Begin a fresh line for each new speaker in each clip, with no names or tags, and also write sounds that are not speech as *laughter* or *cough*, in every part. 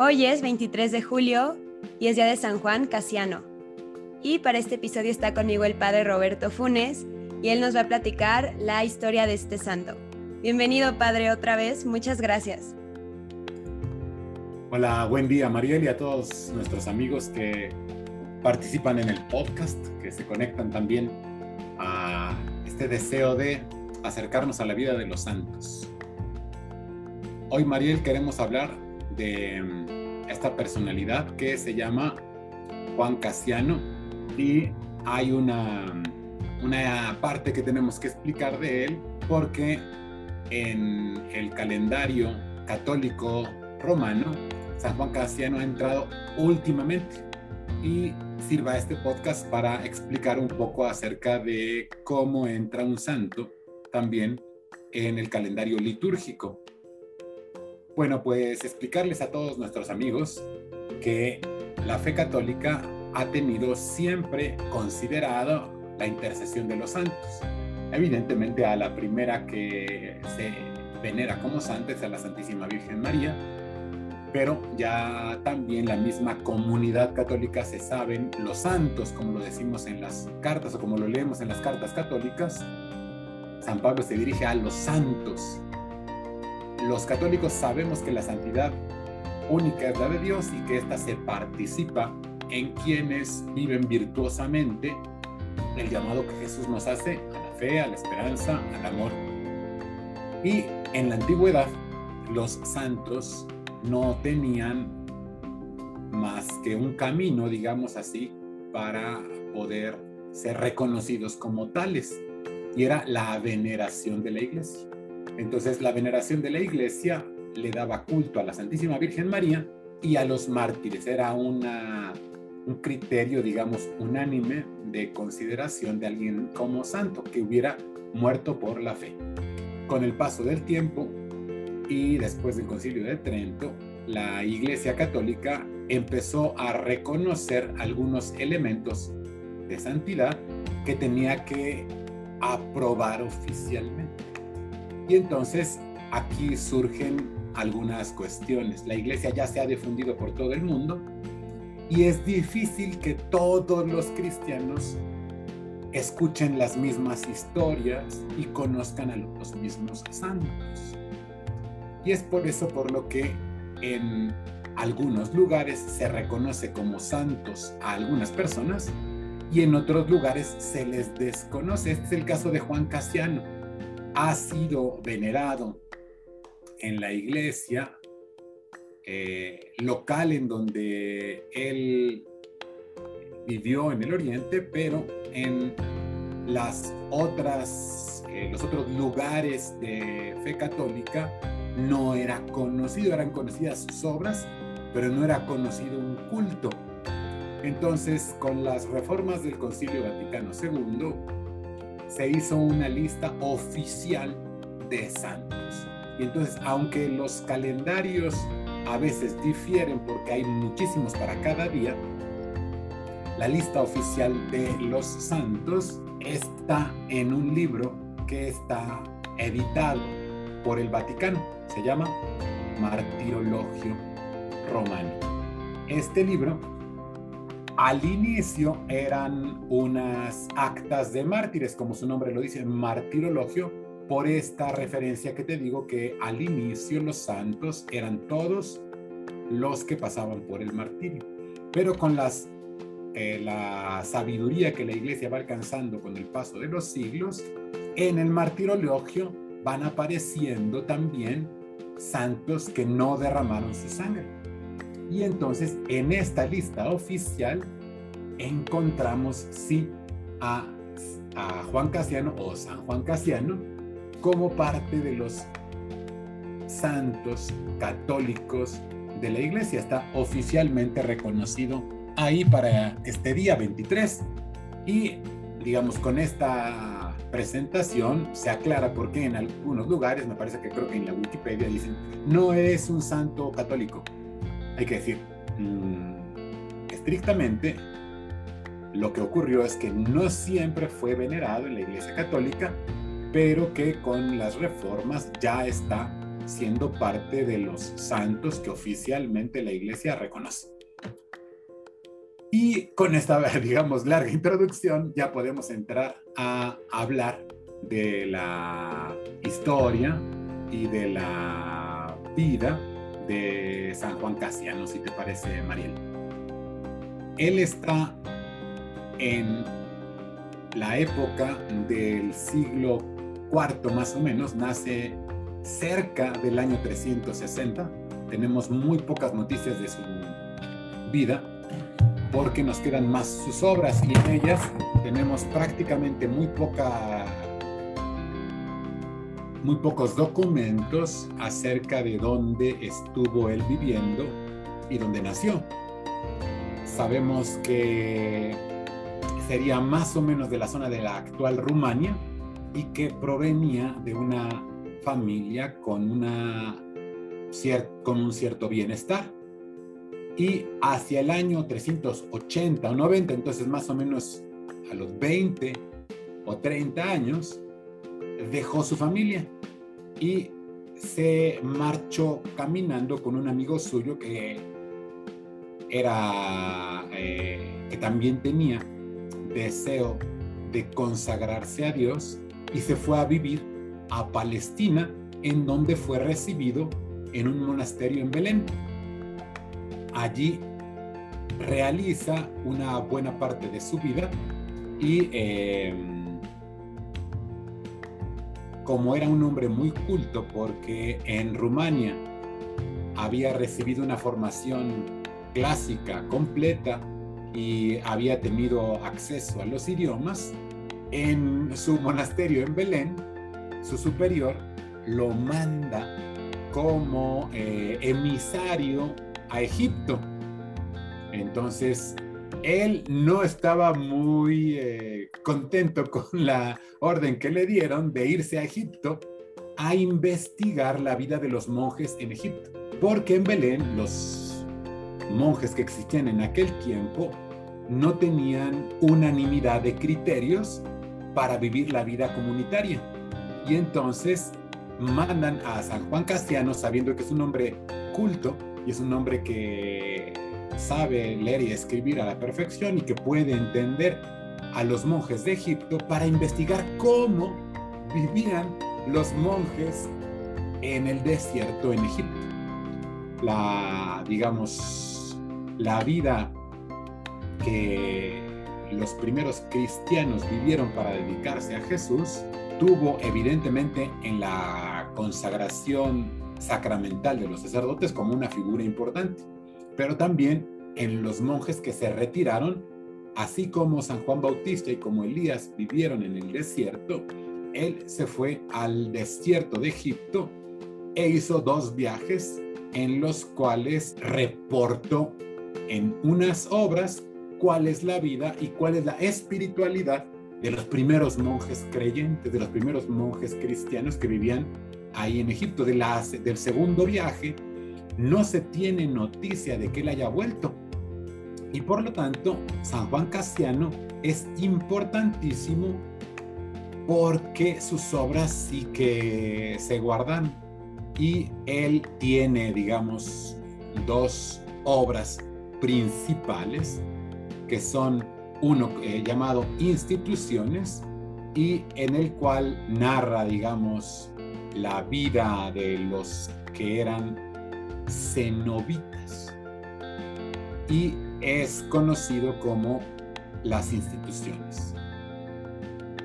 Hoy es 23 de julio y es día de San Juan Casiano. Y para este episodio está conmigo el padre Roberto Funes y él nos va a platicar la historia de este santo. Bienvenido padre otra vez, muchas gracias.
Hola, buen día Mariel y a todos nuestros amigos que participan en el podcast, que se conectan también a este deseo de acercarnos a la vida de los santos. Hoy Mariel queremos hablar de esta personalidad que se llama Juan Casiano y hay una, una parte que tenemos que explicar de él porque en el calendario católico romano San Juan Casiano ha entrado últimamente y sirva este podcast para explicar un poco acerca de cómo entra un santo también en el calendario litúrgico. Bueno, pues explicarles a todos nuestros amigos que la fe católica ha tenido siempre considerado la intercesión de los santos. Evidentemente a la primera que se venera como santa es a la Santísima Virgen María, pero ya también la misma comunidad católica se saben los santos, como lo decimos en las cartas o como lo leemos en las cartas católicas. San Pablo se dirige a los santos, los católicos sabemos que la santidad única es la de Dios y que ésta se participa en quienes viven virtuosamente el llamado que Jesús nos hace a la fe, a la esperanza, al amor. Y en la antigüedad los santos no tenían más que un camino, digamos así, para poder ser reconocidos como tales, y era la veneración de la iglesia. Entonces la veneración de la iglesia le daba culto a la Santísima Virgen María y a los mártires. Era un criterio, digamos, unánime de consideración de alguien como santo que hubiera muerto por la fe. Con el paso del tiempo y después del concilio de Trento, la Iglesia Católica empezó a reconocer algunos elementos de santidad que tenía que aprobar oficialmente. Y entonces aquí surgen algunas cuestiones. La iglesia ya se ha difundido por todo el mundo y es difícil que todos los cristianos escuchen las mismas historias y conozcan a los mismos santos. Y es por eso por lo que en algunos lugares se reconoce como santos a algunas personas y en otros lugares se les desconoce. Este es el caso de Juan Casiano ha sido venerado en la iglesia eh, local en donde él vivió en el oriente, pero en las otras, eh, los otros lugares de fe católica no era conocido, eran conocidas sus obras, pero no era conocido un culto. Entonces, con las reformas del Concilio Vaticano II, se hizo una lista oficial de santos. Y entonces, aunque los calendarios a veces difieren porque hay muchísimos para cada día, la lista oficial de los santos está en un libro que está editado por el Vaticano. Se llama Martirologio Romano. Este libro al inicio eran unas actas de mártires, como su nombre lo dice, martirologio, por esta referencia que te digo que al inicio los santos eran todos los que pasaban por el martirio. Pero con las, eh, la sabiduría que la iglesia va alcanzando con el paso de los siglos, en el martirologio van apareciendo también santos que no derramaron su sangre y entonces en esta lista oficial encontramos sí a, Juan Casiano o San Juan Casiano como parte de los santos católicos de la iglesia. Está oficialmente reconocido ahí para este día 23. Y digamos, con esta presentación se aclara por qué en algunos lugares, me parece que creo que en la Wikipedia dicen, no es un santo católico, hay que decir, mm, estrictamente, lo que ocurrió es que no siempre fue venerado en la Iglesia Católica, pero que con las reformas ya está siendo parte de los santos que oficialmente la iglesia reconoce. Y con esta, *laughs* digamos, larga introducción ya podemos entrar a hablar de la historia y de la vida de San Juan Casiano, si te parece, Mariel. Él está en la época del siglo IV más o menos, nace cerca del año 360. Tenemos muy pocas noticias de su vida porque nos quedan más sus obras y en ellas tenemos prácticamente muy poca muy pocos documentos acerca de dónde estuvo él viviendo y dónde nació. Sabemos que sería más o menos de la zona de la actual Rumania y que provenía de una familia con, una, con un cierto bienestar. Y hacia el año 380 o 90, entonces más o menos a los 20 o 30 años, dejó su familia y se marchó caminando con un amigo suyo que era eh, que también tenía deseo de consagrarse a Dios y se fue a vivir a Palestina en donde fue recibido en un monasterio en Belén. Allí realiza una buena parte de su vida y eh, como era un hombre muy culto porque en Rumania había recibido una formación clásica completa y había tenido acceso a los idiomas, en su monasterio en Belén, su superior lo manda como eh, emisario a Egipto. Entonces, él no estaba muy eh, contento *laughs* con la orden que le dieron de irse a Egipto a investigar la vida de los monjes en Egipto, porque en Belén los monjes que existían en aquel tiempo no tenían unanimidad de criterios para vivir la vida comunitaria. Y entonces mandan a San Juan Castiano sabiendo que es un hombre culto y es un hombre que sabe leer y escribir a la perfección y que puede entender a los monjes de Egipto para investigar cómo vivían los monjes en el desierto en Egipto. La, digamos, la vida que los primeros cristianos vivieron para dedicarse a Jesús tuvo evidentemente en la consagración sacramental de los sacerdotes como una figura importante pero también en los monjes que se retiraron, así como San Juan Bautista y como Elías vivieron en el desierto, él se fue al desierto de Egipto e hizo dos viajes en los cuales reportó en unas obras cuál es la vida y cuál es la espiritualidad de los primeros monjes creyentes, de los primeros monjes cristianos que vivían ahí en Egipto. De del segundo viaje no se tiene noticia de que él haya vuelto. Y por lo tanto, San Juan Casiano es importantísimo porque sus obras sí que se guardan y él tiene, digamos, dos obras principales que son uno eh, llamado Instituciones y en el cual narra, digamos, la vida de los que eran cenobitas y es conocido como las instituciones.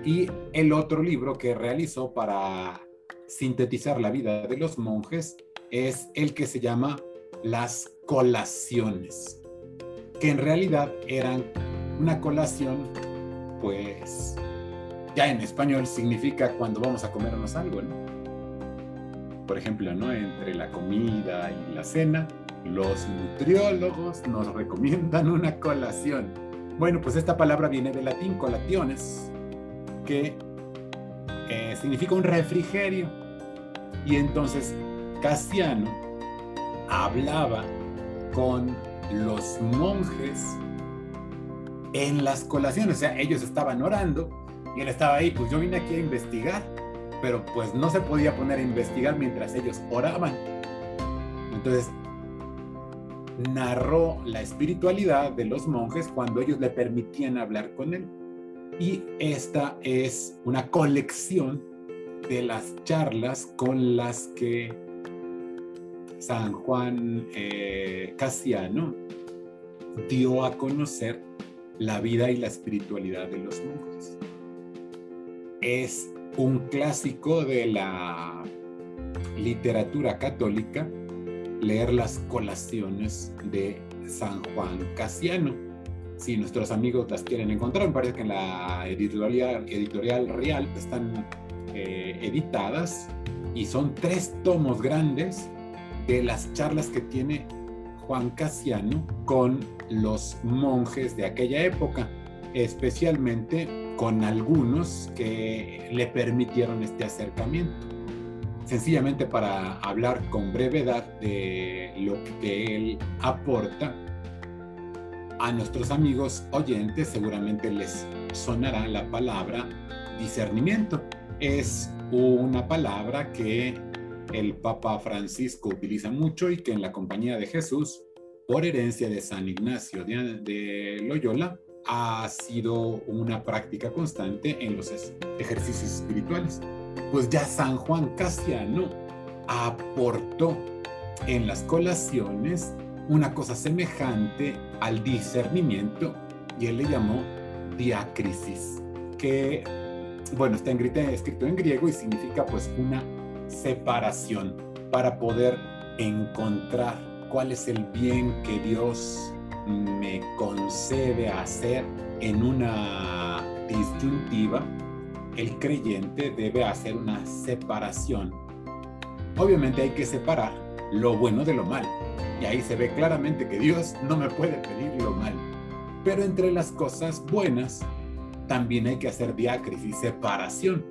Y el otro libro que realizó para sintetizar la vida de los monjes es el que se llama Las colaciones, que en realidad eran una colación, pues ya en español significa cuando vamos a comernos algo, ¿no? Por ejemplo, ¿no? entre la comida y la cena, los nutriólogos nos *laughs* recomiendan una colación. Bueno, pues esta palabra viene del latín colationes, que eh, significa un refrigerio. Y entonces Casiano hablaba con los monjes en las colaciones, o sea, ellos estaban orando y él estaba ahí, pues yo vine aquí a investigar pero pues no se podía poner a investigar mientras ellos oraban. Entonces, narró la espiritualidad de los monjes cuando ellos le permitían hablar con él. Y esta es una colección de las charlas con las que San Juan eh, Casiano dio a conocer la vida y la espiritualidad de los monjes. Es un clásico de la literatura católica leer las colaciones de San Juan Casiano. Si nuestros amigos las quieren encontrar, me parece que en la editorial, editorial Real están eh, editadas y son tres tomos grandes de las charlas que tiene Juan Casiano con los monjes de aquella época, especialmente con algunos que le permitieron este acercamiento sencillamente para hablar con brevedad de lo que él aporta a nuestros amigos oyentes, seguramente les sonará la palabra discernimiento. Es una palabra que el Papa Francisco utiliza mucho y que en la compañía de Jesús, por herencia de San Ignacio de, Loyola, ha sido una práctica constante en los ejercicios espirituales. Pues ya San Juan Casiano aportó en las colaciones una cosa semejante al discernimiento y él le llamó diácrisis, que, bueno, está escrito en griego y significa pues una separación para poder encontrar cuál es el bien que Dios concede hacer en una disyuntiva el creyente debe hacer una separación. Obviamente hay que separar lo bueno de lo mal. Y ahí se ve claramente que Dios no me puede pedir lo mal. Pero entre las cosas buenas también hay que hacer diácrisis, separación.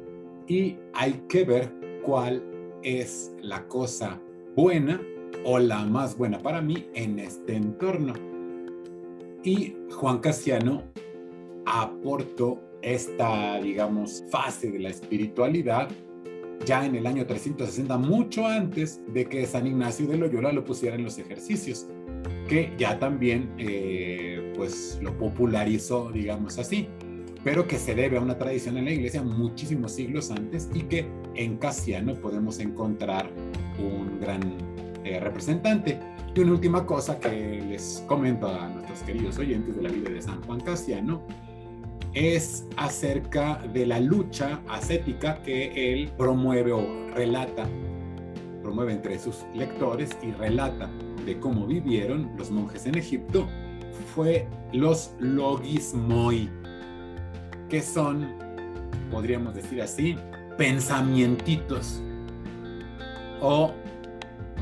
Y hay que ver cuál es la cosa buena o la más buena para mí en este entorno. Y Juan Casiano aportó esta, digamos, fase de la espiritualidad ya en el año 360, mucho antes de que San Ignacio de Loyola lo pusiera en los ejercicios, que ya también eh, pues lo popularizó, digamos así, pero que se debe a una tradición en la iglesia muchísimos siglos antes y que en Casiano podemos encontrar un gran eh, representante. Y una última cosa que les comento a nuestros queridos oyentes de la vida de San Juan Casiano es acerca de la lucha ascética que él promueve o relata, promueve entre sus lectores y relata de cómo vivieron los monjes en Egipto, fue los logismoi, que son, podríamos decir así, pensamientitos o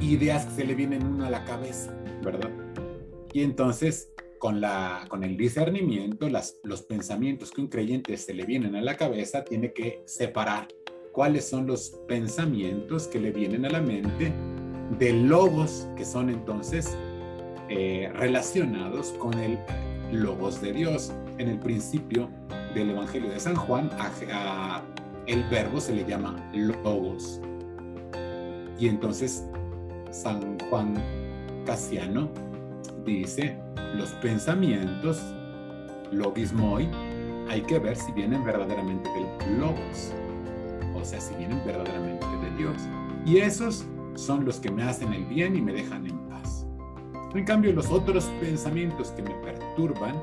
ideas que se le vienen uno a la cabeza, ¿verdad? Y entonces con, la, con el discernimiento, las, los pensamientos que un creyente se le vienen a la cabeza, tiene que separar cuáles son los pensamientos que le vienen a la mente de logos que son entonces eh, relacionados con el logos de Dios. En el principio del Evangelio de San Juan, el verbo se le llama logos. Y entonces San Juan Casiano dice, los pensamientos, logismoi, hay que ver si vienen verdaderamente del logos, o sea, si vienen verdaderamente de Dios. Y esos son los que me hacen el bien y me dejan en paz. En cambio, los otros pensamientos que me perturban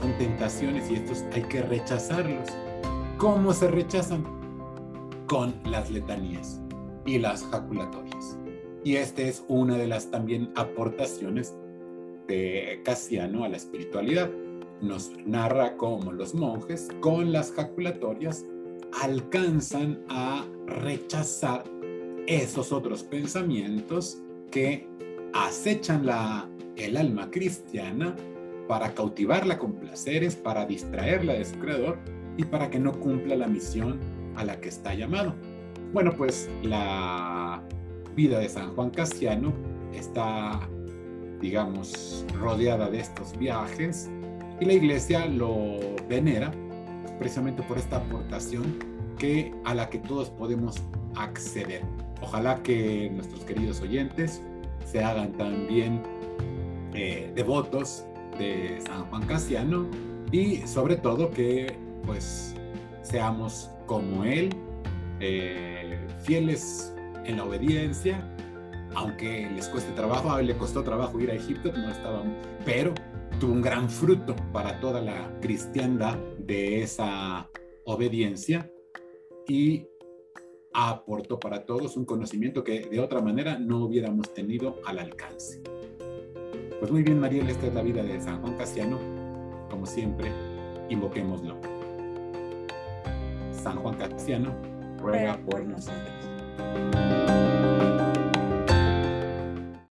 son tentaciones y estos hay que rechazarlos. ¿Cómo se rechazan? Con las letanías y las jaculatorias. Y esta es una de las también aportaciones de Casiano a la espiritualidad. Nos narra cómo los monjes con las jaculatorias alcanzan a rechazar esos otros pensamientos que acechan la, el alma cristiana para cautivarla con placeres, para distraerla de su creador y para que no cumpla la misión a la que está llamado. Bueno, pues la vida de San Juan Casiano está digamos, rodeada de estos viajes y la iglesia lo venera precisamente por esta aportación que a la que todos podemos acceder. Ojalá que nuestros queridos oyentes se hagan también eh, devotos de San Juan Casiano y sobre todo que pues seamos como él, eh, fieles en la obediencia, aunque les cueste trabajo, a él le costó trabajo ir a Egipto, no estaba, pero tuvo un gran fruto para toda la cristiandad de esa obediencia y aportó para todos un conocimiento que de otra manera no hubiéramos tenido al alcance. Pues muy bien, Mariel, esta es la vida de San Juan Casiano. Como siempre, invoquémoslo. San Juan Casiano, ruega por nosotros. Música